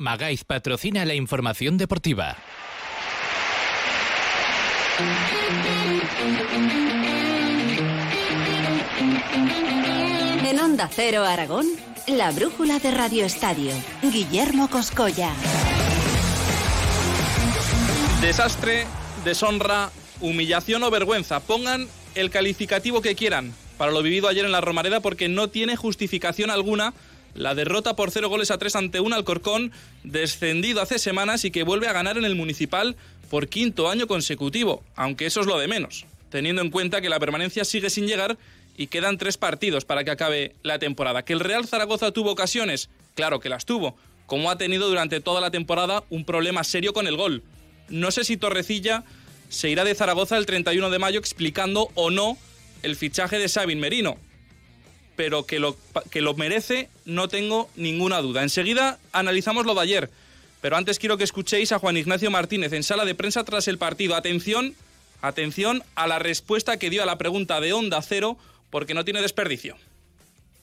Magaiz patrocina la información deportiva. En Onda Cero Aragón, la brújula de Radio Estadio. Guillermo Coscolla. Desastre, deshonra, humillación o vergüenza. Pongan el calificativo que quieran para lo vivido ayer en la Romareda porque no tiene justificación alguna la derrota por cero goles a tres ante un Alcorcón descendido hace semanas y que vuelve a ganar en el Municipal por quinto año consecutivo, aunque eso es lo de menos, teniendo en cuenta que la permanencia sigue sin llegar y quedan tres partidos para que acabe la temporada. ¿Que el Real Zaragoza tuvo ocasiones? Claro que las tuvo, como ha tenido durante toda la temporada un problema serio con el gol. No sé si Torrecilla se irá de Zaragoza el 31 de mayo explicando o no el fichaje de Sabin Merino, pero que lo, que lo merece no tengo ninguna duda. Enseguida analizamos lo de ayer, pero antes quiero que escuchéis a Juan Ignacio Martínez en sala de prensa tras el partido. Atención, atención a la respuesta que dio a la pregunta de Onda Cero, porque no tiene desperdicio.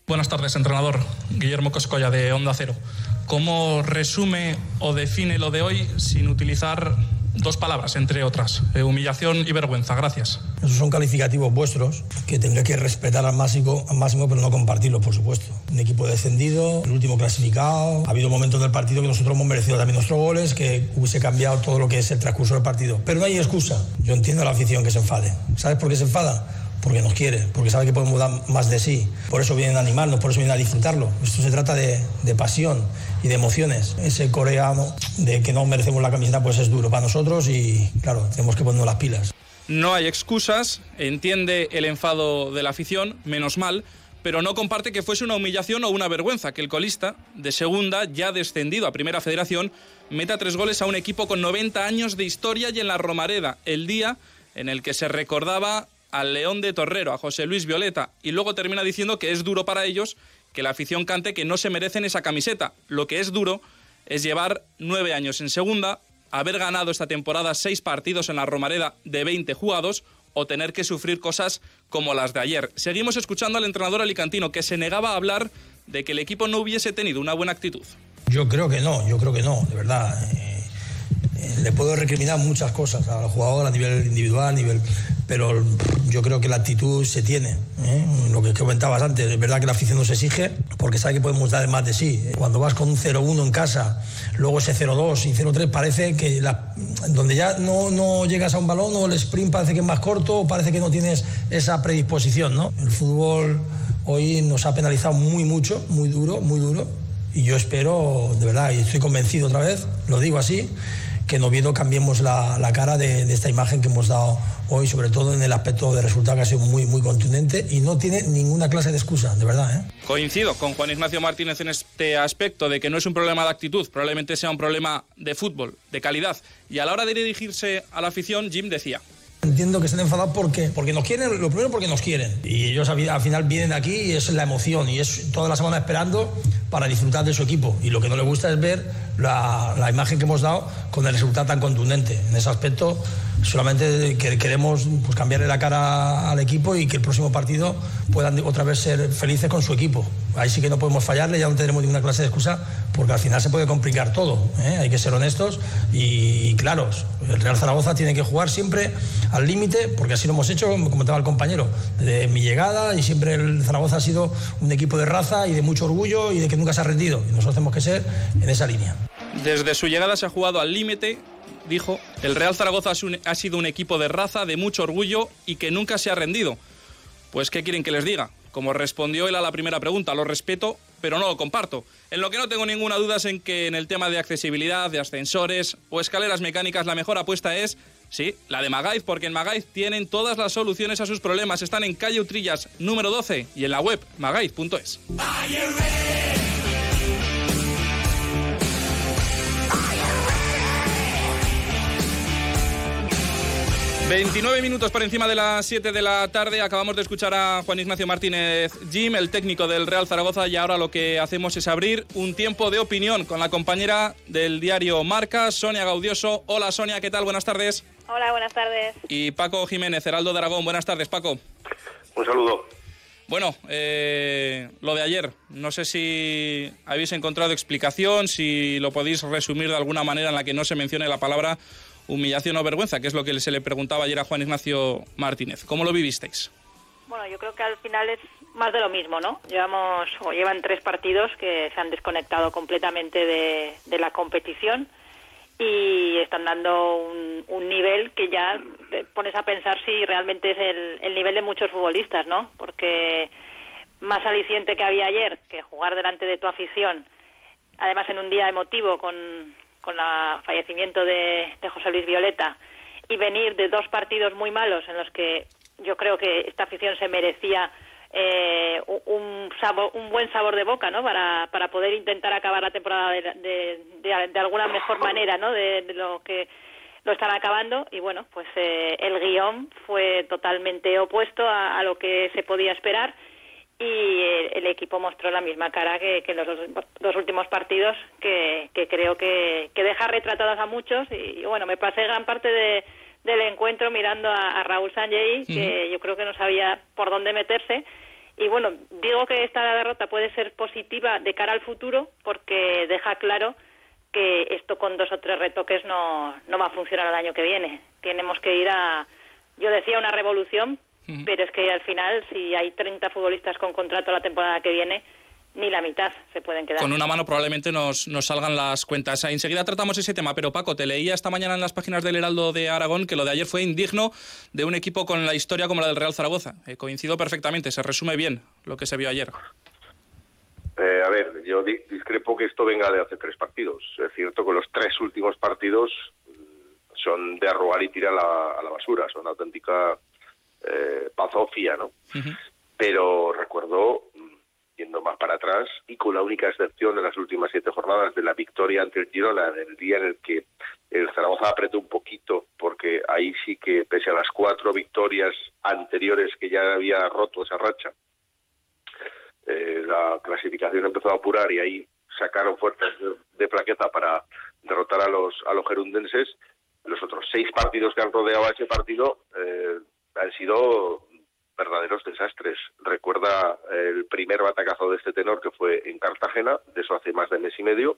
Buenas tardes, entrenador. Guillermo Coscolla de Onda Cero. ¿Cómo resume o define lo de hoy sin utilizar dos palabras, entre otras, eh, humillación y vergüenza. Gracias. Esos son calificativos vuestros que tendré que respetar al máximo, al máximo, pero no compartirlos, por supuesto. Un equipo descendido, el último clasificado. Ha habido momentos del partido que nosotros hemos merecido también nuestros goles, que hubiese cambiado todo lo que es el transcurso del partido. Pero no hay excusa. Yo entiendo a la afición que se enfade. ¿Sabes por qué se enfada? Porque nos quiere, porque sabe que podemos dar más de sí. Por eso vienen a animarnos, por eso vienen a disfrutarlo. Esto se trata de, de, pasión y de emociones. Ese coreano de que no merecemos la camiseta pues es duro para nosotros y claro, tenemos que ponernos las pilas. No hay excusas, entiende el enfado de la afición, menos mal, pero no comparte que fuese una humillación o una vergüenza que el colista de segunda, ya descendido a Primera Federación, meta tres goles a un equipo con 90 años de historia y en la Romareda, el día en el que se recordaba al León de Torrero, a José Luis Violeta, y luego termina diciendo que es duro para ellos que la afición cante que no se merecen esa camiseta. Lo que es duro es llevar nueve años en segunda, haber ganado esta temporada seis partidos en la Romareda de 20 jugados o tener que sufrir cosas como las de ayer. Seguimos escuchando al entrenador alicantino que se negaba a hablar de que el equipo no hubiese tenido una buena actitud. Yo creo que no, yo creo que no, de verdad. Eh, le puedo recriminar muchas cosas al jugador a nivel individual, a nivel pero yo creo que la actitud se tiene. ¿eh? Lo que comentabas antes, es verdad que la afición nos exige porque sabe que podemos dar más de sí. Cuando vas con un 0-1 en casa, luego ese 0-2 y 0-3, parece que donde ya no, no, llegas a un balón o el sprint parece que es más corto parece que no tienes esa predisposición. ¿no? El fútbol hoy nos ha penalizado muy mucho, muy duro, muy duro. Y yo espero, de verdad, y estoy convencido otra vez, lo digo así, que en Oviedo cambiemos la, la cara de, de, esta imagen que hemos dado hoy, sobre todo en el aspecto de resultado que ha sido muy, muy contundente y no tiene ninguna clase de excusa, de verdad. ¿eh? Coincido con Juan Ignacio Martínez en este aspecto de que no es un problema de actitud, probablemente sea un problema de fútbol, de calidad. Y a la hora de dirigirse a la afición, Jim decía. Entiendo que estén enfadados porque, porque nos quieren, lo primero porque nos quieren. Y ellos al final vienen aquí y es la emoción y es toda la semana esperando para disfrutar de su equipo. Y lo que no les gusta es ver la, imagen que hemos dado con el resultado tan contundente. En ese aspecto solamente queremos pues, cambiarle la cara al equipo y que el próximo partido puedan otra vez ser felices con su equipo. Ahí sí que no podemos fallarle, ya no tendremos ninguna clase de excusa, porque al final se puede complicar todo. ¿eh? Hay que ser honestos y, claros. El Real Zaragoza tiene que jugar siempre al límite, porque así lo hemos hecho, como comentaba el compañero, de mi llegada y siempre el Zaragoza ha sido un equipo de raza y de mucho orgullo y de que nunca se ha rendido. Y nosotros tenemos que ser en esa línea. Desde su llegada se ha jugado al límite, dijo, el Real Zaragoza ha sido un equipo de raza, de mucho orgullo y que nunca se ha rendido. Pues, ¿qué quieren que les diga? Como respondió él a la primera pregunta, lo respeto, pero no lo comparto. En lo que no tengo ninguna duda es en que en el tema de accesibilidad, de ascensores o escaleras mecánicas, la mejor apuesta es, sí, la de Magaiz, porque en Magaiz tienen todas las soluciones a sus problemas. Están en calle Utrillas número 12 y en la web magaiz.es. 29 minutos por encima de las 7 de la tarde. Acabamos de escuchar a Juan Ignacio Martínez Jim, el técnico del Real Zaragoza, y ahora lo que hacemos es abrir un tiempo de opinión con la compañera del diario Marca, Sonia Gaudioso. Hola Sonia, ¿qué tal? Buenas tardes. Hola, buenas tardes. Y Paco Jiménez, Heraldo de Aragón. Buenas tardes, Paco. Un saludo. Bueno, eh, lo de ayer, no sé si habéis encontrado explicación, si lo podéis resumir de alguna manera en la que no se mencione la palabra humillación o vergüenza, que es lo que se le preguntaba ayer a Juan Ignacio Martínez. ¿Cómo lo vivisteis? Bueno, yo creo que al final es más de lo mismo, ¿no? Llevamos o llevan tres partidos que se han desconectado completamente de, la competición y están dando un, nivel que ya pones a pensar si realmente es el, nivel de muchos futbolistas, ¿no? Porque más aliciente que había ayer, que jugar delante de tu afición, además en un día emotivo con, con el fallecimiento de, José Luis Violeta, y venir de dos partidos muy malos en los que yo creo que esta afición se merecía eh, un, sabor, un buen sabor de boca, ¿no? Para, para poder intentar acabar la temporada de, de, de, de alguna mejor manera, ¿no? De, lo que lo están acabando y bueno, pues eh, el guion fue totalmente opuesto a, a, lo que se podía esperar y el, equipo mostró la misma cara que, que en los dos, dos, últimos partidos que, que creo que, que deja retratados a muchos y, y bueno, me pasé gran parte de del encuentro mirando a, a Raúl Sanjay, que uh -huh. yo creo que no sabía por dónde meterse. Y bueno, digo que esta derrota puede ser positiva de cara al futuro porque deja claro que esto con dos o tres retoques no, no va a funcionar el año que viene. Tenemos que ir a, yo decía una revolución. Pero es que al final si hay 30 futbolistas con contrato la temporada que viene, ni la mitad se pueden quedar. Con una mano probablemente nos, nos salgan las cuentas. Enseguida tratamos ese tema, pero Paco, te leía esta mañana en las páginas del Heraldo de Aragón que lo de ayer fue indigno de un equipo con la historia como la del Real Zaragoza. Eh, coincido perfectamente, se resume bien lo que se vio ayer. Eh, a ver, yo di discrepo que esto venga de hace tres partidos. Es cierto que los tres últimos partidos mm, son de arrogar y tirar a la, a la basura, son auténtica eh, ¿no? Uh -huh. Pero recuerdo yendo más para atrás y con la única excepción de las últimas siete jornadas de la victoria ante el Girona, el día en el que el Zaragoza apretó un poquito, porque ahí sí que, pese a las cuatro victorias anteriores que ya había roto esa racha, eh, la clasificación empezó a apurar y ahí sacaron fuerzas de, de, plaqueta para derrotar a los, a los gerundenses. Los otros seis partidos que han rodeado a ese partido eh, han sido verdaderos desastres. Recuerda el primer batacazo de este tenor que fue en Cartagena, de eso hace más de mes y medio.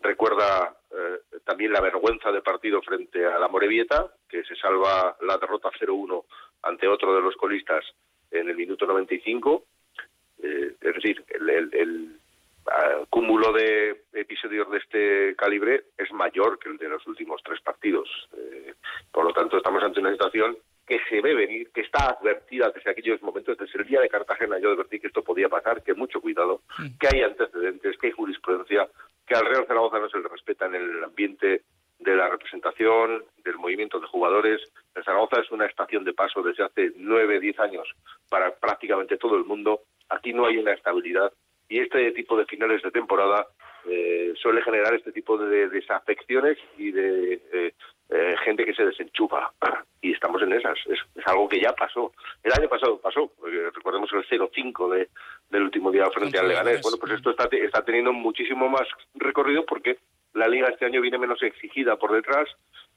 Recuerda eh, también la vergüenza de partido frente a la Morevieta, que se salva la derrota 0-1 ante otro de los colistas en el minuto 95. Eh, es decir, el, el, el cúmulo de episodios de este calibre es mayor que el de los últimos tres partidos. Eh, por lo tanto, estamos ante una situación se ve venir, que está advertida desde aquellos momentos, desde el día de Cartagena yo advertí que esto podía pasar, que mucho cuidado, que hay antecedentes, que hay jurisprudencia, que al Real Zaragoza no se le respeta en el ambiente de la representación, del movimiento de jugadores. El Zaragoza es una estación de paso desde hace nueve, diez años para prácticamente todo el mundo. Aquí no hay una estabilidad y este tipo de finales de temporada eh, suele generar este tipo de desafecciones y de eh, eh, gente que se desenchufa en esas. Es, es, algo que ya pasó. El año pasado pasó, recordemos el 0-5 de, del último día frente al Leganés. Bueno, pues esto está, está teniendo muchísimo más recorrido porque la liga este año viene menos exigida por detrás,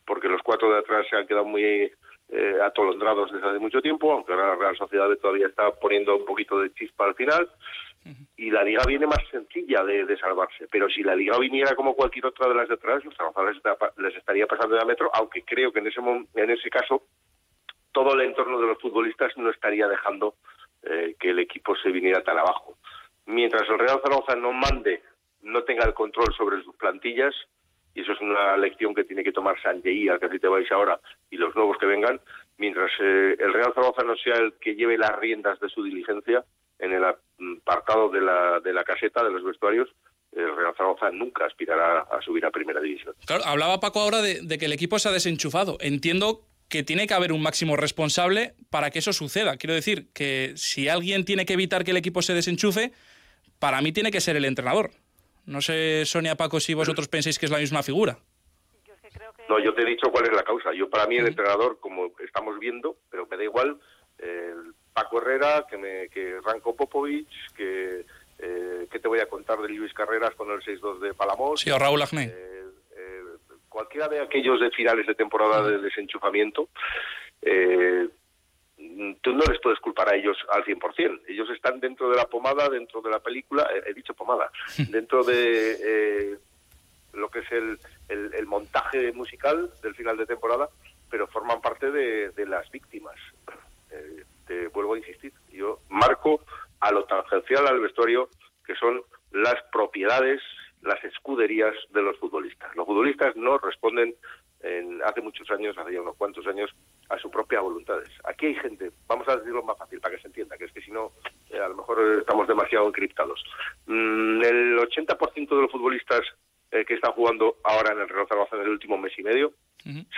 porque los cuatro de atrás se han quedado muy eh, atolondrados desde hace mucho tiempo, aunque ahora la Real Sociedad todavía está poniendo un poquito de chispa al final y la liga viene más sencilla de, de, salvarse. Pero si la liga viniera como cualquier otra de las de atrás, los trabajadores les, estaría pasando de a metro, aunque creo que en ese, en ese caso todo el entorno de los futbolistas no estaría dejando eh, que el equipo se viniera tan abajo. Mientras el Real Zaragoza no mande, no tenga el control sobre sus plantillas, y eso es una lección que tiene que tomar Sanjei, al que así te vais ahora, y los nuevos que vengan, mientras eh, el Real Zaragoza no sea el que lleve las riendas de su diligencia, en el apartado de la, de la caseta, de los vestuarios, el Real Zaragoza nunca aspirará a subir a primera división. Claro, hablaba Paco ahora de, de, que el equipo se ha desenchufado. Entiendo que tiene que haber un máximo responsable para que eso suceda. Quiero decir que si alguien tiene que evitar que el equipo se desenchufe, para mí tiene que ser el entrenador. No sé, Sonia, Paco, si vosotros pensáis que es la misma figura. No, yo te he dicho cuál es la causa. Yo para mí el entrenador, como estamos viendo, pero me da igual, el Paco Herrera, que, me, que Ranko Popovic, que, eh, ¿qué te voy a contar de Luis Carreras con el 6-2 de Palamos? Sí, o Raúl Agné. Eh, eh, cualquiera de aquellos de finales de temporada de desenchufamiento, eh, tú no les puedes culpar a ellos al 100%. Ellos están dentro de la pomada, dentro de la película, he, dicho pomada, dentro de eh, lo que es el, el, montaje musical del final de temporada, pero forman parte de, las víctimas. Eh, te vuelvo a insistir, yo marco a lo tangencial al vestuario, que son las propiedades, las escuderías de los futbolistas. Los futbolistas no responden en, hace muchos años, hace ya unos cuantos años, a sus propias voluntades. Aquí hay gente, vamos a decirlo más fácil para que se entienda, que es que si no, eh, a lo mejor estamos demasiado encriptados. Mm, el 80% de los futbolistas eh, que están jugando ahora en el Real Zaragoza en el último mes y medio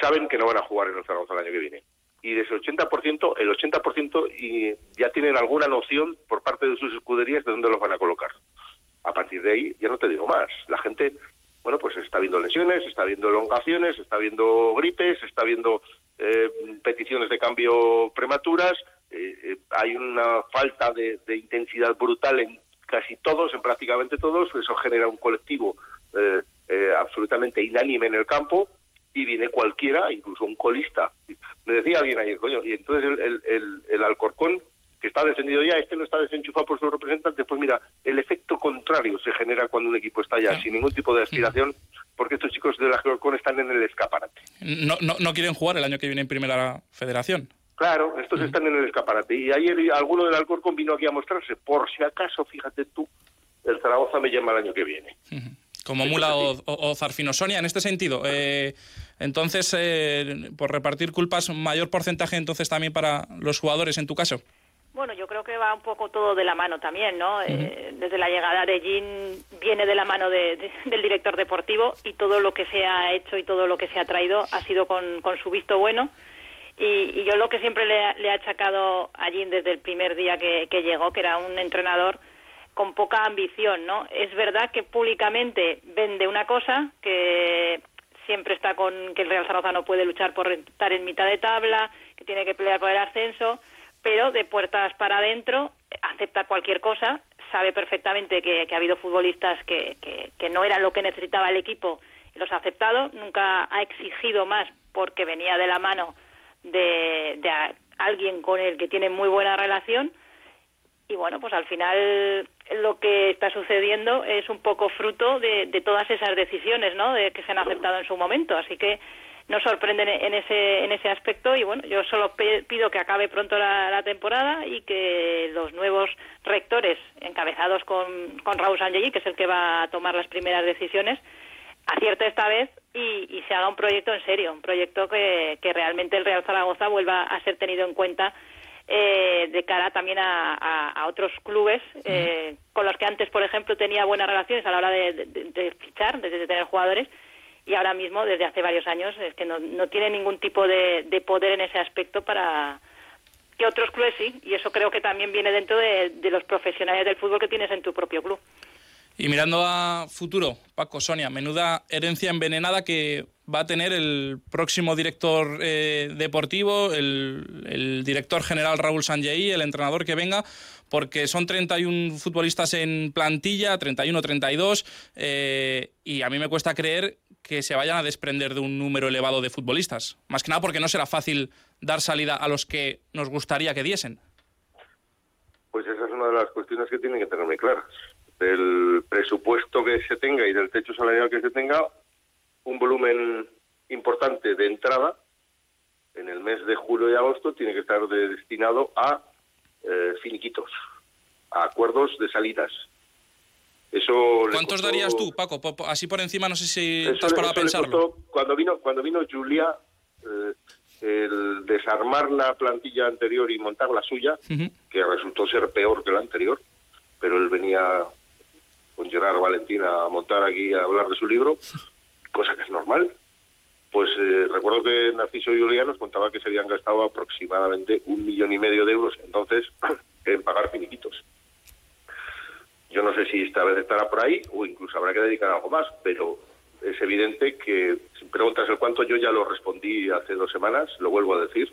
saben que no van a jugar en el Zaragoza el año que viene. Y de ese 80%, el 80% y ya tienen alguna noción por parte de sus escuderías de dónde los van a colocar. A partir de ahí, ya no te digo más. La gente bueno, pues está viendo lesiones, está viendo elongaciones, está viendo gripes, está viendo eh, peticiones de cambio prematuras, eh, eh, hay una falta de, intensidad brutal en casi todos, en prácticamente todos, eso genera un colectivo absolutamente inánime en el campo y viene cualquiera, incluso un colista. Me decía alguien ayer, coño, y entonces el, el, el Alcorcón que está descendido ya, este no está desenchufado por su representante, pues mira, el efecto contrario se genera cuando un equipo está ya sin ningún tipo de aspiración, porque estos chicos de la Alcorcón están en el escaparate. No, no, no quieren jugar el año que viene en Primera Federación. Claro, estos están en el escaparate. Y ayer alguno del Alcorcón vino aquí a mostrarse, por si acaso, fíjate tú, el Zaragoza me llama el año que viene. Como Mula o, Zarfino. Sonia, en este sentido, eh, entonces, eh, por repartir culpas, mayor porcentaje entonces también para los jugadores en tu caso. Bueno, yo creo que va un poco todo de la mano también, ¿no? Eh, desde la llegada de Jean viene de la mano del director deportivo y todo lo que se ha hecho y todo lo que se ha traído ha sido con, su visto bueno. Y, yo lo que siempre le, le, he achacado a Jean desde el primer día que, llegó, que era un entrenador con poca ambición, ¿no? Es verdad que públicamente vende una cosa, que siempre está con que el Real Zaragoza no puede luchar por estar en mitad de tabla, que tiene que pelear por el ascenso, pero de puertas para adentro acepta cualquier cosa, sabe perfectamente que, ha habido futbolistas que, que, no eran lo que necesitaba el equipo los ha aceptado, nunca ha exigido más porque venía de la mano de, de alguien con el que tiene muy buena relación y bueno, pues al final lo que está sucediendo es un poco fruto de, de todas esas decisiones ¿no? de que se han aceptado en su momento, así que no sorprenden en ese en ese aspecto y bueno yo solo pido que acabe pronto la, temporada y que los nuevos rectores encabezados con, con Raúl Sanjay que es el que va a tomar las primeras decisiones acierte esta vez y, se haga un proyecto en serio un proyecto que, que realmente el Real Zaragoza vuelva a ser tenido en cuenta eh, de cara también a, otros clubes eh, con los que antes, por ejemplo, tenía buenas relaciones a la hora de, de fichar, de, tener jugadores, y ahora mismo, desde hace varios años, es que no, no tiene ningún tipo de, poder en ese aspecto para que otros clubes sí, y eso creo que también viene dentro de, los profesionales del fútbol que tienes en tu propio club. Y mirando a futuro, Paco, Sonia, menuda herencia envenenada que va a tener el próximo director eh, deportivo, el, director general Raúl Sanjei, el entrenador que venga, porque son 31 futbolistas en plantilla, 31, 32, eh, y a mí me cuesta creer que se vayan a desprender de un número elevado de futbolistas. Más que nada porque no será fácil dar salida a los que nos gustaría que diesen. Pues esa es una de las cuestiones que tienen que tener muy claras. Del presupuesto que se tenga y del techo salarial que se tenga, un volumen importante de entrada en el mes de julio y agosto tiene que estar destinado a eh, finiquitos, a acuerdos de salidas, ¿Cuántos darías tú, Paco? Así por encima, no sé si estás para pensarlo. cuando vino, cuando vino Julia, eh, el desarmar la plantilla anterior y montar la suya, que resultó ser peor que la anterior, pero él venía con Gerard Valentín a montar aquí a hablar de su libro, cosa que es normal. Pues eh, recuerdo que Narciso Julia nos contaba que se habían gastado aproximadamente un millón y medio de euros entonces en pagar finiquitos. Yo no sé si esta vez estará por ahí o incluso habrá que dedicar algo más, pero es evidente que si preguntas el cuánto, yo ya lo respondí hace dos semanas, lo vuelvo a decir.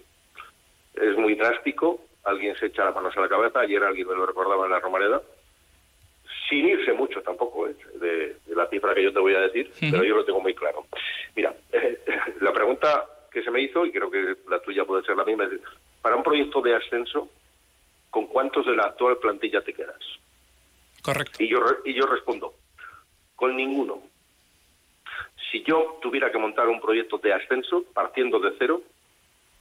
Es muy drástico, alguien se echa las manos a la cabeza, ayer alguien me lo recordaba en la Romareda, sin irse mucho tampoco ¿eh? de, la cifra que yo te voy a decir, pero yo lo tengo muy claro. Mira, la pregunta que se me hizo, y creo que la tuya puede ser la misma, es, para un proyecto proyecto de ascenso, ¿con cuántos de la actual plantilla te quedas? Correcto. Y yo, y yo respondo, con ninguno. Si yo tuviera que montar un proyecto de ascenso partiendo de cero,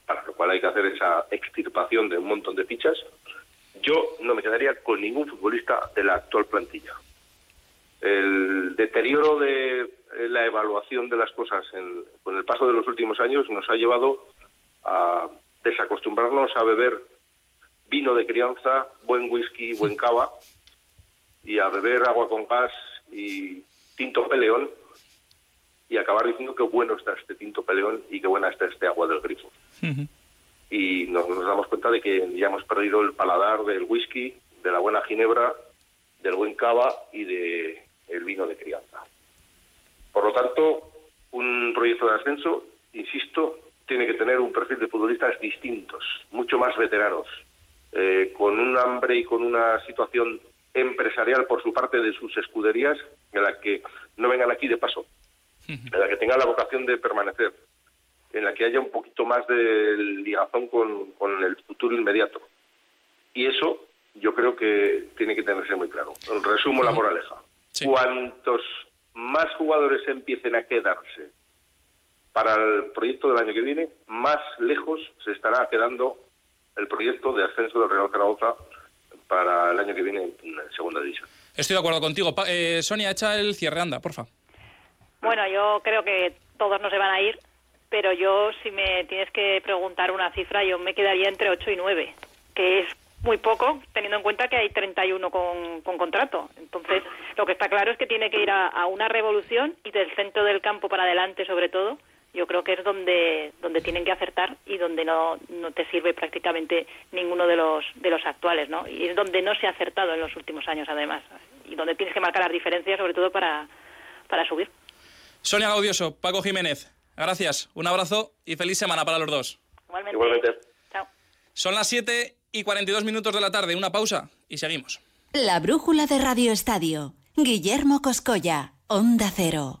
para lo cual hay que hacer esa extirpación de un montón de fichas, yo no me quedaría con ningún futbolista de la actual plantilla. El deterioro de la evaluación de las cosas con el paso de los últimos años nos ha llevado a desacostumbrarnos a beber vino de crianza, buen whisky, buen cava y a beber agua con gas y tinto peleón y acabar diciendo que bueno está este tinto peleón y qué buena está este agua del grifo. Y nos, damos cuenta de que ya hemos perdido el paladar del whisky, de la buena ginebra, del buen cava y de el vino de crianza. Por lo tanto, un proyecto de ascenso, insisto, tiene que tener un perfil de futbolistas distintos, mucho más veteranos, eh, con un hambre y con una situación empresarial por su parte de sus escuderías, en la que no vengan aquí de paso, en la que tengan la vocación de permanecer, en la que haya un poquito más de ligazón con, con el futuro inmediato. Y eso yo creo que tiene que tenerse muy claro. Resumo la moraleja. Cuantos más jugadores empiecen a quedarse para el proyecto del año que viene, más lejos se estará quedando el proyecto de ascenso del Real Zaragoza para el año que viene en segunda división. Estoy de acuerdo contigo. Eh, Sonia, echa el cierre, anda, porfa. Bueno, yo creo que todos no se van a ir, pero yo, si me tienes que preguntar una cifra, yo me quedaría entre 8 y 9, que es muy poco, teniendo en cuenta que hay 31 con, con contrato. Entonces, lo que está claro es que tiene que ir a, una revolución y del centro del campo para adelante, sobre todo, yo creo que es donde donde tienen que acertar y donde no, no te sirve prácticamente ninguno de los de los actuales, ¿no? Y es donde no se ha acertado en los últimos años, además, y donde tienes que marcar las diferencias, sobre todo para, para subir. Sonia Gaudioso, Paco Jiménez, gracias, un abrazo y feliz semana para los dos. Igualmente. Igualmente. Chao. Son las 7 y 42 minutos de la tarde. Una pausa y seguimos. La brújula de Radio Estadio. Guillermo Coscoya, Onda Cero.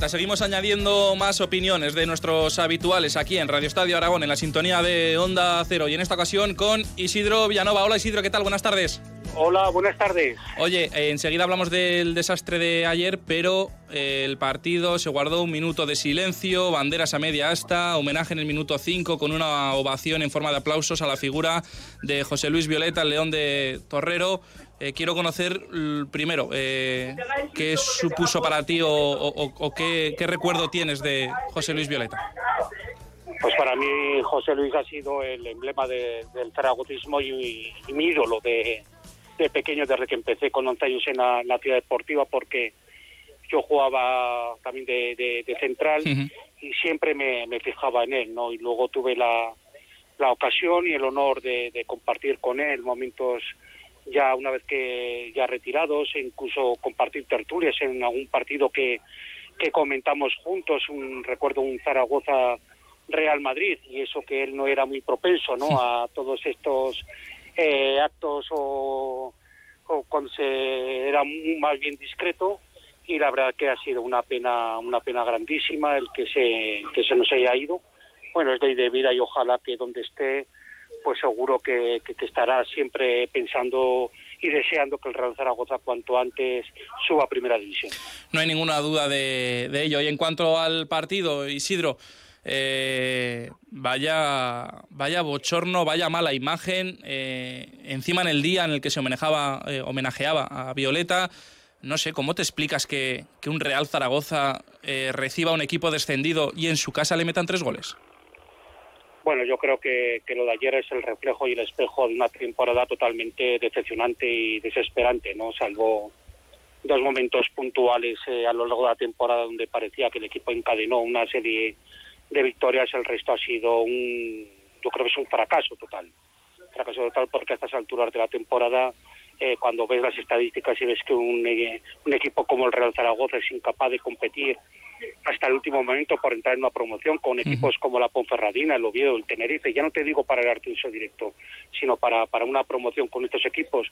Vuelta. Seguimos añadiendo más opiniones de nuestros habituales aquí en Radio Estadio Aragón, en la sintonía de Onda Cero. Y en esta ocasión con Isidro Villanova. Hola Isidro, ¿qué tal? Buenas tardes. Hola, buenas tardes. Oye, eh, enseguida hablamos del desastre de ayer, pero eh, el partido se guardó un minuto de silencio, banderas a media asta, homenaje en el minuto 5 con una ovación en forma de aplausos a la figura de José Luis Violeta, el león de Torrero. Eh, quiero conocer primero eh, qué supuso para ti o, qué, recuerdo tienes de José Luis Violeta. Pues para mí José Luis ha sido el emblema del zaragotismo y, mi ídolo de, pequeño desde que empecé con 11 años en la, ciudad deportiva porque yo jugaba también de, central y siempre me, fijaba en él, ¿no? Y luego tuve la, ocasión y el honor de compartir con él momentos ya una vez que ya retirados, incluso compartir tertulias en algún partido que, que comentamos juntos, un recuerdo un Zaragoza Real Madrid y eso que él no era muy propenso ¿no? a todos estos eh, actos o, o, cuando se era más bien discreto y la verdad que ha sido una pena una pena grandísima el que se que se nos haya ido bueno es de vida y ojalá que donde esté pues seguro que, estará siempre pensando y deseando que el Real Zaragoza cuanto antes suba a Primera División. No hay ninguna duda de, ello. Y en cuanto al partido, Isidro, eh, vaya, vaya bochorno, vaya mala imagen. Eh, encima en el día en el que se homenajeaba, eh, homenajeaba a Violeta, no sé, ¿cómo te explicas que, que un Real Zaragoza reciba un equipo descendido y en su casa le metan tres goles? Bueno, yo creo que, lo de ayer es el reflejo y el espejo de una temporada totalmente decepcionante y desesperante, ¿no? Salvo dos momentos puntuales eh, a lo largo de la temporada donde parecía que el equipo encadenó una serie de victorias, el resto ha sido un, yo creo que es un fracaso total. Fracaso total porque a estas alturas de la temporada, eh, cuando ves las estadísticas y ves que un, eh, un equipo como el Real Zaragoza es incapaz de competir hasta el último momento por entrar en una promoción con equipos como la Ponferradina, el Oviedo, el Tenerife, ya no te digo para el ascenso directo, sino para, para una promoción con estos equipos,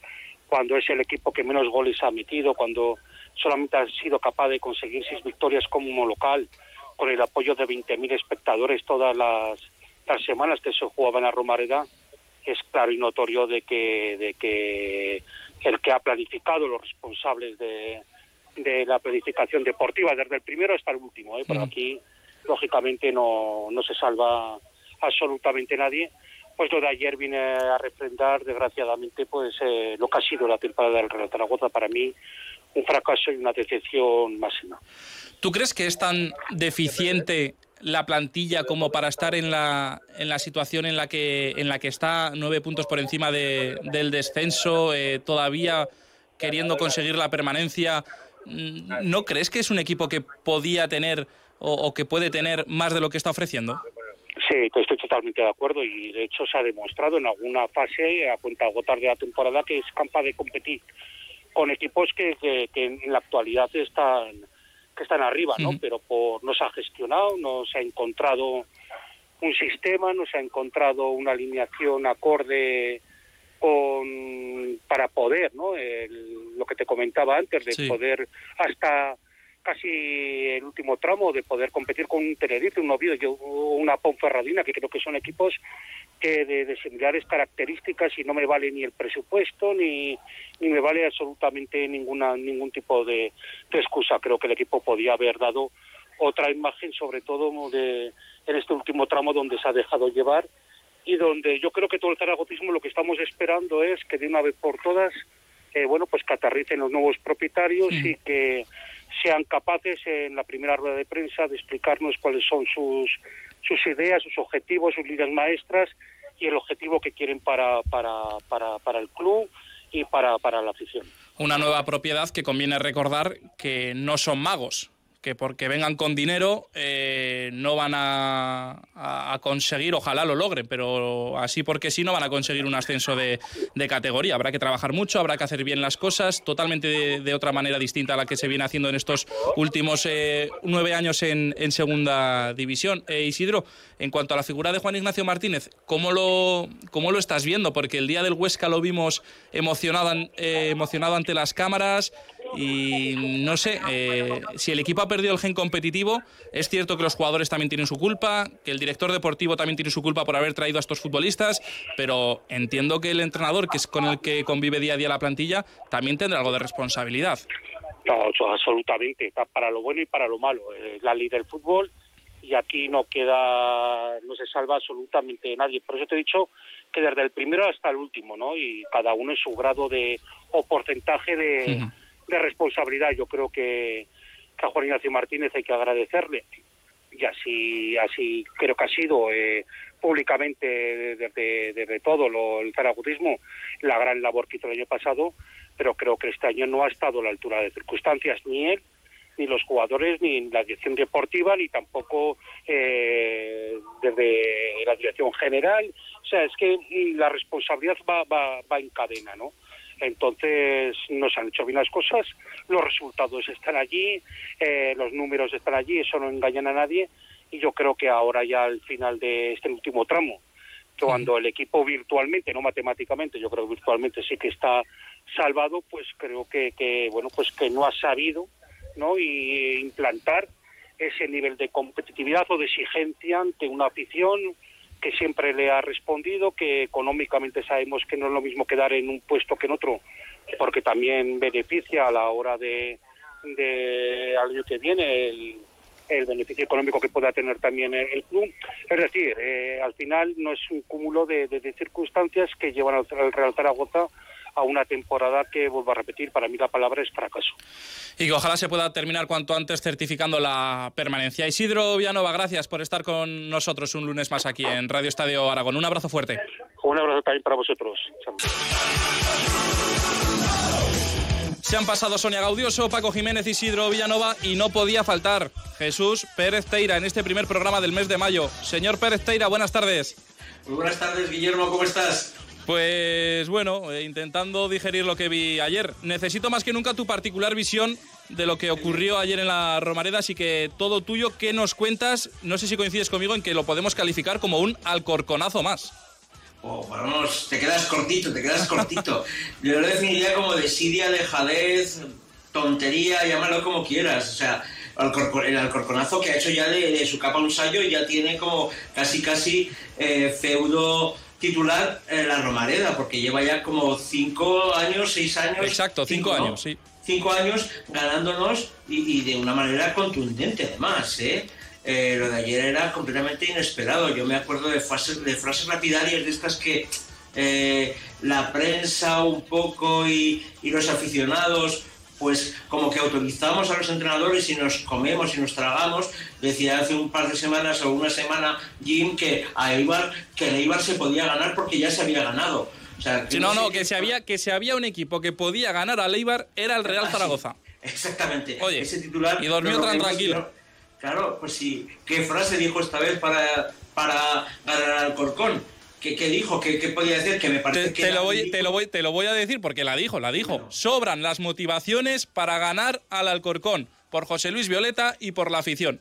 cuando es el equipo que menos goles ha metido, cuando solamente ha sido capaz de conseguir seis victorias como local, con el apoyo de 20.000 espectadores todas las, las semanas que se jugaba en la Romareda, es claro y notorio de que, de que el que ha planificado, los responsables de, de la planificación deportiva, desde el primero hasta el último, ¿eh? pero aquí, lógicamente, no, no se salva absolutamente nadie. Pues lo de ayer viene a refrendar, desgraciadamente, pues eh, lo que ha sido la temporada del Real Zaragoza para mí, un fracaso y una decepción máxima. ¿Tú crees que es tan deficiente la plantilla como para estar en la, en la situación en la que en la que está nueve puntos por encima de, del descenso eh, todavía queriendo conseguir la permanencia ¿no crees que es un equipo que podía tener o, que puede tener más de lo que está ofreciendo? Sí, estoy totalmente de acuerdo y de hecho se ha demostrado en alguna fase a cuenta gotas de la temporada que es capaz de competir con equipos que, en la actualidad están que están arriba, ¿no? Pero por no se ha gestionado, no se ha encontrado un sistema, no se ha encontrado una alineación acorde con para poder, ¿no? lo que te comentaba antes, de poder hasta casi el último tramo de poder competir con un Tenerife, un Oviedo, una Ponferradina, que creo que son equipos que de, similares características y no me vale ni el presupuesto ni, ni me vale absolutamente ninguna ningún tipo de, de excusa. Creo que el equipo podía haber dado otra imagen, sobre todo de, en este último tramo donde se ha dejado llevar y donde yo creo que todo el zaragotismo lo que estamos esperando es que de una vez por todas, eh, bueno, pues catarricen los nuevos propietarios y que sean capaces en la primera rueda de prensa de explicarnos cuáles son sus, sus ideas, sus objetivos, sus líneas maestras y el objetivo que quieren para, para, para, para el club y para, para la afición. Una nueva propiedad que conviene recordar que no son magos, que porque vengan con dinero eh, no van a, conseguir, ojalá lo logren, pero así porque sí no van a conseguir un ascenso de, categoría. Habrá que trabajar mucho, habrá que hacer bien las cosas, totalmente de, otra manera distinta a la que se viene haciendo en estos últimos eh, nueve años en, segunda división. Eh, Isidro, en cuanto a la figura de Juan Ignacio Martínez, ¿cómo lo, cómo lo estás viendo? Porque el día del Huesca lo vimos emocionado, emocionado ante las cámaras y no sé, si el equipo ha perdido el gen competitivo. Es cierto que los jugadores también tienen su culpa, que el director deportivo también tiene su culpa por haber traído a estos futbolistas, pero entiendo que el entrenador, que es con el que convive día a día la plantilla, también tendrá algo de responsabilidad. No, absolutamente, para lo bueno y para lo malo. Es la ley del fútbol y aquí no queda, no se salva absolutamente nadie. Por eso te he dicho que desde el primero hasta el último, ¿no? Y cada uno en su grado de o porcentaje de, de responsabilidad. Yo creo que, a Juan Ignacio Martínez hay que agradecerle y así así creo que ha sido eh, públicamente desde, todo lo, el zaragotismo la gran labor que hizo el año pasado pero creo que este año no ha estado a la altura de circunstancias ni él ni los jugadores ni la dirección deportiva ni tampoco eh, desde la dirección general o sea es que la responsabilidad va, va, va en cadena no entonces no se han hecho bien las cosas, los resultados están allí, eh, los números están allí, eso no engañan a nadie y yo creo que ahora ya al final de este último tramo, cuando el equipo virtualmente, no matemáticamente, yo creo que virtualmente sí que está salvado, pues creo que, que bueno, pues que no ha sabido, ¿no? y implantar ese nivel de competitividad o de exigencia ante una afición que siempre le ha respondido, que económicamente sabemos que no es lo mismo quedar en un puesto que en otro, porque también beneficia a la hora de, de al año que viene el, el beneficio económico que pueda tener también el, club. Es decir, eh, al final no es un cúmulo de, de, circunstancias que llevan al Real Zaragoza a una temporada que, vuelvo a repetir, para mí la palabra es fracaso. Y que ojalá se pueda terminar cuanto antes certificando la permanencia. Isidro Villanova, gracias por estar con nosotros un lunes más aquí en Radio Estadio Aragón. Un abrazo fuerte. Un abrazo también para vosotros. Se han pasado Sonia Gaudioso, Paco Jiménez, Isidro Villanova y no podía faltar Jesús Pérez Teira en este primer programa del mes de mayo. Señor Pérez Teira, buenas tardes. Muy buenas tardes, Guillermo, ¿cómo estás? Pues bueno, eh, intentando digerir lo que vi ayer. Necesito más que nunca tu particular visión de lo que ocurrió ayer en la Romareda, así que todo tuyo, ¿qué nos cuentas? No sé si coincides conmigo en que lo podemos calificar como un alcorconazo más. Oh, vamos, te quedas cortito, te quedas cortito. Yo lo definiría como desidia, dejadez, tontería, llámalo como quieras. O sea, el alcorconazo que ha hecho ya de, su capa un sallo y ya tiene como casi, casi eh, feudo titular en la Romareda, porque lleva ya como cinco años, seis años. Exacto, cinco, años, sí. Cinco años ganándonos y, y de una manera contundente, además, ¿eh? Eh, lo de ayer era completamente inesperado. Yo me acuerdo de frases, de frases lapidarias de estas que eh, la prensa un poco y, los aficionados pues como que autorizamos a los entrenadores y nos comemos y nos tragamos. Decía hace un par de semanas o una semana Jim que a Eibar, que el Eibar se podía ganar porque ya se había ganado. no, no, que, se había, que se había un equipo que podía ganar al Eibar era el Real ah, Zaragoza. exactamente. Oye, ese titular. Y dormió tan tranquilo. Claro, pues sí. ¿Qué frase dijo esta vez para, para ganar al Corcón? ¿Qué, dijo? ¿Qué, podía decir? Que me parece que. Te lo, voy, te, lo voy, te lo voy a decir porque la dijo, la dijo. Sobran las motivaciones para ganar al Alcorcón por José Luis Violeta y por la afición.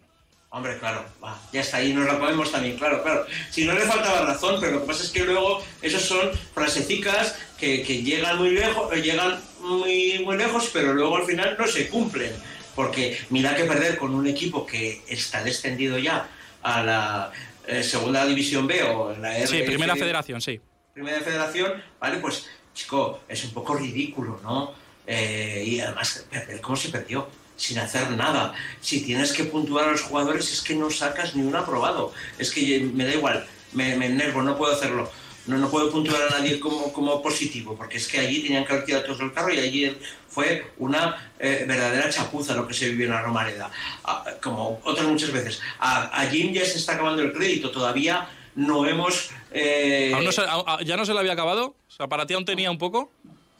Hombre, claro, ya está ahí, nos la podemos también, claro, claro. Si no le faltaba razón, pero lo que pasa es que luego esos son frasecicas que, que llegan muy lejos, llegan muy, muy lejos, pero luego al final no se cumplen porque mira que perder con un equipo que está descendido ya a la eh, segunda división B o en la R Sí, primera federación, sí. Primera federación, vale, pues chico, es un poco ridículo, ¿no? Eh, y además, ¿cómo se perdió? Sin hacer nada. Si tienes que puntuar a los jugadores es que no sacas ni un aprobado. Es que me da igual, me, me enervo, no puedo hacerlo no, no puedo puntuar a nadie como, como positivo, porque es que allí tenían que haber tirado todos el carro y allí fue una eh, verdadera chapuza lo que se vivió en la ah, como otras muchas veces. A, Jim ya se está acabando el crédito, todavía no hemos... Eh, ¿Ya no se le había acabado? O sea, ¿para ti aún tenía un poco?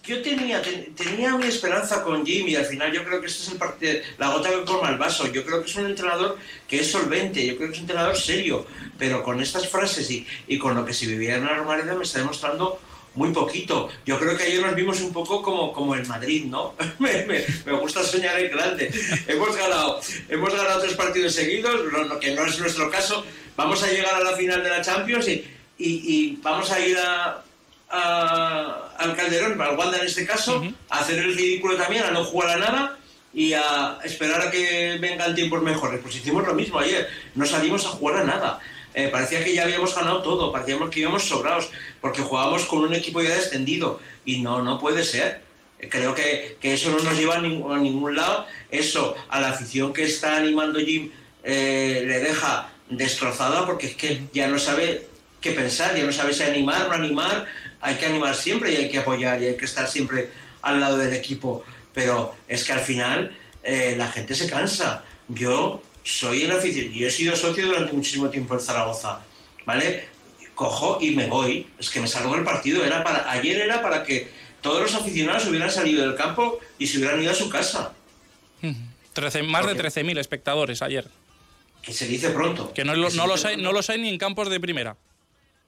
Yo tenía, tenía una esperanza con Jimmy, al final yo creo que este es el partido, la gota que colma el vaso. Yo creo que es un entrenador que es solvente, yo creo que es un entrenador serio, pero con estas frases y, y con lo que se vivía en la normalidad me está demostrando muy poquito. Yo creo que ayer nos vimos un poco como, como el Madrid, ¿no? me, me, gusta soñar en grande. hemos ganado, hemos ganado tres partidos seguidos, que no es nuestro caso. Vamos a llegar a la final de la Champions y, y vamos a ir a, al Calderón, al Wanda en este caso, a hacer el ridículo también, a no jugar a nada y a esperar a que vengan tiempos mejores. Pues hicimos lo mismo ayer, no salimos a jugar a nada. Eh, parecía que ya habíamos ganado todo, parecíamos que íbamos sobrados, porque jugábamos con un equipo ya descendido y no, no puede ser. Creo que, que eso no nos lleva a ningún, ningún, lado. Eso a la afición que está animando Jim eh, le deja destrozada porque es que ya no sabe qué pensar, ya no sabe si animar o no animar, hay que animar siempre y hay que apoyar y hay que estar siempre al lado del equipo. Pero es que al final eh, la gente se cansa. Yo soy el aficionado, yo he sido socio durante muchísimo tiempo en Zaragoza, ¿vale? Cojo y me voy, es que me salgo del partido. Era para, ayer era para que todos los aficionados hubieran salido del campo y se hubieran ido a su casa. más de 13.000 espectadores ayer. Que se dice pronto. Que no, no, los hay, no los hay ni en campos de primera.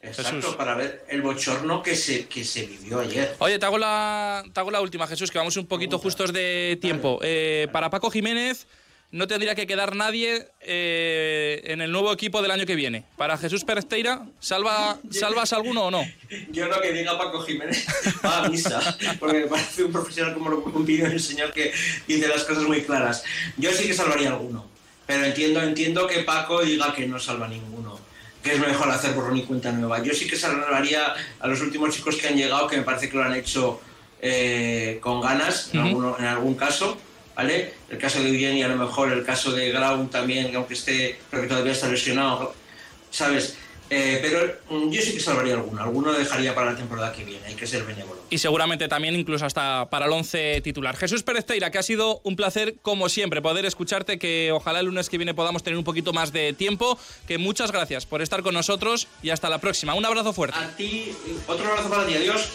Exacto, para ver el bochorno que se, que se vivió ayer. Oye, te hago, la, te hago la última, Jesús, que vamos un poquito justos de tiempo. Eh, para Paco Jiménez no tendría que quedar nadie eh, en el nuevo equipo del año que viene. Para Jesús Pérez Teira, ¿salva, ¿salvas alguno o no? Yo no que diga Paco Jiménez va a misa, porque me parece un profesional como lo pidió el señor que dice las cosas muy claras. Yo sí que salvaría alguno, pero entiendo, entiendo que Paco diga que no salva ninguno que es mejor hacer borrón y cuenta nueva. Yo sí que salvaría a los últimos chicos que han llegado, que me parece que lo han hecho eh, con ganas, en, en, algún caso, ¿vale? El caso de Eugenia, a lo mejor el caso de Grau también, aunque esté, creo que todavía está lesionado, ¿sabes? Eh, pero mm, yo sí que salvaría alguno, alguno dejaría para la temporada que viene, hay que ser benévolo. Y seguramente también incluso hasta para el 11 titular. Jesús Pérez Teira, que ha sido un placer como siempre poder escucharte, que ojalá el lunes que viene podamos tener un poquito más de tiempo, que muchas gracias por estar con nosotros y hasta la próxima. Un abrazo fuerte. A ti, otro abrazo para ti, adiós.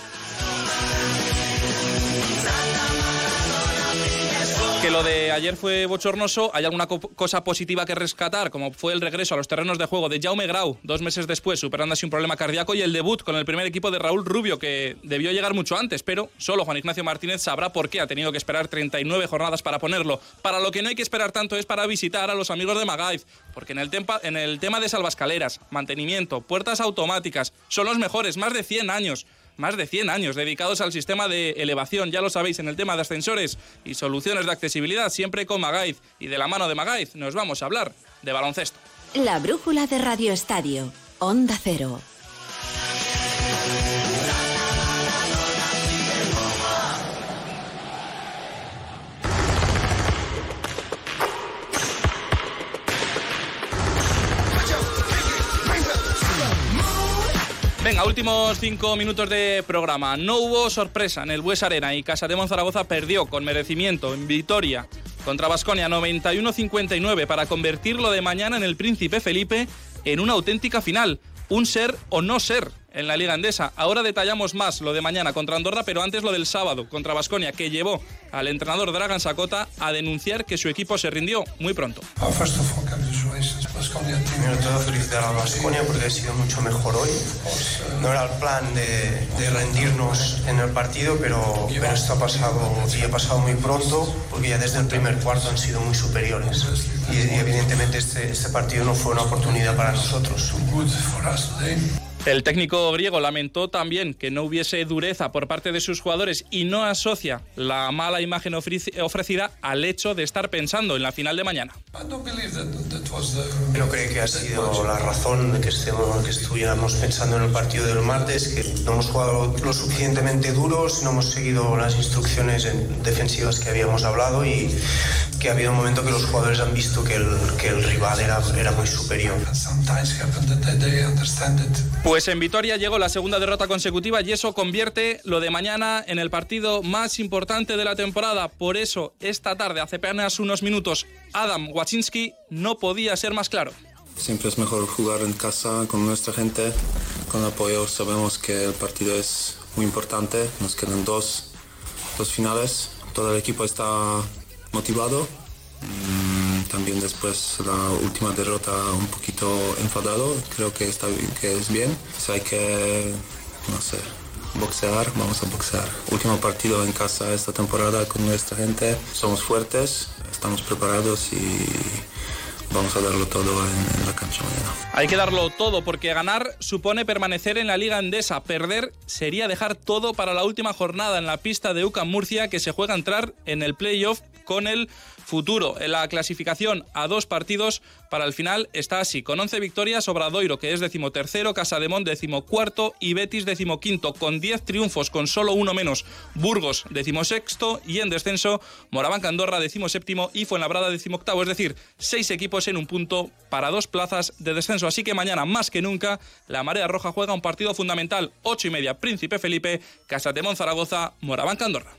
Lo de ayer fue bochornoso, hay alguna cosa positiva que rescatar, como fue el regreso a los terrenos de juego de Jaume Grau, dos meses después, superando así un problema cardíaco, y el debut con el primer equipo de Raúl Rubio, que debió llegar mucho antes, pero solo Juan Ignacio Martínez sabrá por qué ha tenido que esperar 39 jornadas para ponerlo. Para lo que no hay que esperar tanto es para visitar a los amigos de Magaiz, porque en el, en el tema de salvascaleras, mantenimiento, puertas automáticas, son los mejores, más de 100 años más de 100 años dedicados al sistema de elevación, ya lo sabéis, en el tema de ascensores y soluciones de accesibilidad, siempre con Magaiz. Y de la mano de Magaiz nos vamos a hablar de baloncesto. La brújula de Radio Estadio, Onda Cero. Venga, últimos cinco minutos de programa. No hubo sorpresa en el Bues Arena y Casa de Monzaragoza perdió con merecimiento en Vitoria contra Basconia 91-59 para convertirlo de mañana en el Príncipe Felipe en una auténtica final. Un ser o no ser en la Liga Andesa. Ahora detallamos más lo de mañana contra Andorra, pero antes lo del sábado contra Basconia, que llevó al entrenador Dragan Sakota a denunciar que su equipo se rindió muy pronto. Primero todo felicitar a Basconia porque ha sido mucho mejor hoy. No era el plan de, de rendirnos en el partido, pero, pero esto ha pasado y ha pasado muy pronto porque ya desde el primer cuarto han sido muy superiores. Y, y evidentemente este, este partido no fue una oportunidad para nosotros. El técnico griego lamentó también que no hubiese dureza por parte de sus jugadores y no asocia la mala imagen ofrecida al hecho de estar pensando en la final de mañana. No creo que ha sido la razón de que, estemos, que estuviéramos pensando en el partido del martes, que no hemos jugado lo suficientemente duros, no hemos seguido las instrucciones defensivas que habíamos hablado y que ha habido un momento que los jugadores han visto que el, que el rival era, era muy superior. Pues en Vitoria llegó la segunda derrota consecutiva y eso convierte lo de mañana en el partido más importante de la temporada. Por eso, esta tarde, hace apenas unos minutos, Adam Waczynski no podía ser más claro. Siempre es mejor jugar en casa con nuestra gente, con apoyo. Sabemos que el partido es muy importante. Nos quedan dos, dos finales. Todo el equipo está motivado Mm, también después la última derrota un poquito enfadado, creo que está que es bien. Hay que, no sé, boxear, vamos a boxear. Último partido en casa esta temporada con nuestra gente. Somos fuertes, estamos preparados y vamos a darlo todo en, la cancha Hay que darlo todo porque ganar supone permanecer en la Liga Andesa. Perder sería dejar todo para la última jornada en la pista de UCAM Murcia que se juega a entrar en el playoff con el futuro. En la clasificación a dos partidos para el final está así, con 11 victorias, Obradoiro, que es decimotercero, Casademont decimocuarto y Betis decimoquinto, con 10 triunfos, con solo uno menos, Burgos decimosexto y en descenso, Moraván Andorra decimoséptimo y Fuenlabrada decimoctavo, es decir, seis equipos en un punto para dos plazas de descenso. Así que mañana, más que nunca, la Marea Roja juega un partido fundamental, ocho y media, Príncipe Felipe, Casademont Zaragoza, Moraván Andorra.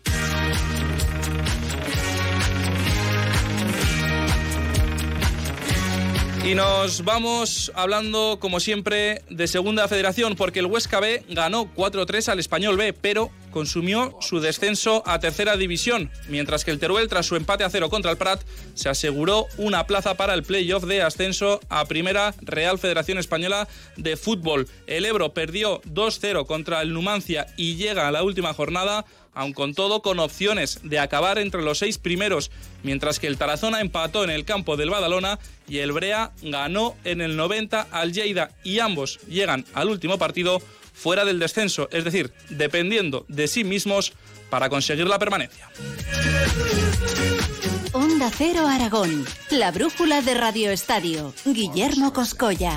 Y nos vamos hablando, como siempre, de Segunda Federación, porque el Huesca B ganó 4-3 al Español B, pero consumió su descenso a Tercera División, mientras que el Teruel, tras su empate a cero contra el Prat, se aseguró una plaza para el playoff de ascenso a Primera Real Federación Española de Fútbol. El Ebro perdió 2-0 contra el Numancia y llega a la última jornada aun con todo con opciones de acabar entre los seis primeros, mientras que el Tarazona empató en el campo del Badalona y el Brea ganó en el 90 al Lleida y ambos llegan al último partido fuera del descenso, es decir, dependiendo de sí mismos para conseguir la permanencia. Onda Cero Aragón, la brújula de Radio Estadio, Guillermo Coscoya.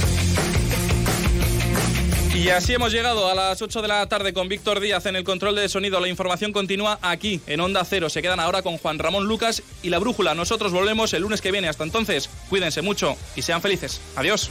Y así hemos llegado a las 8 de la tarde con Víctor Díaz en el control de sonido. La información continúa aquí, en Onda Cero. Se quedan ahora con Juan Ramón Lucas y La Brújula. Nosotros volvemos el lunes que viene. Hasta entonces, cuídense mucho y sean felices. Adiós.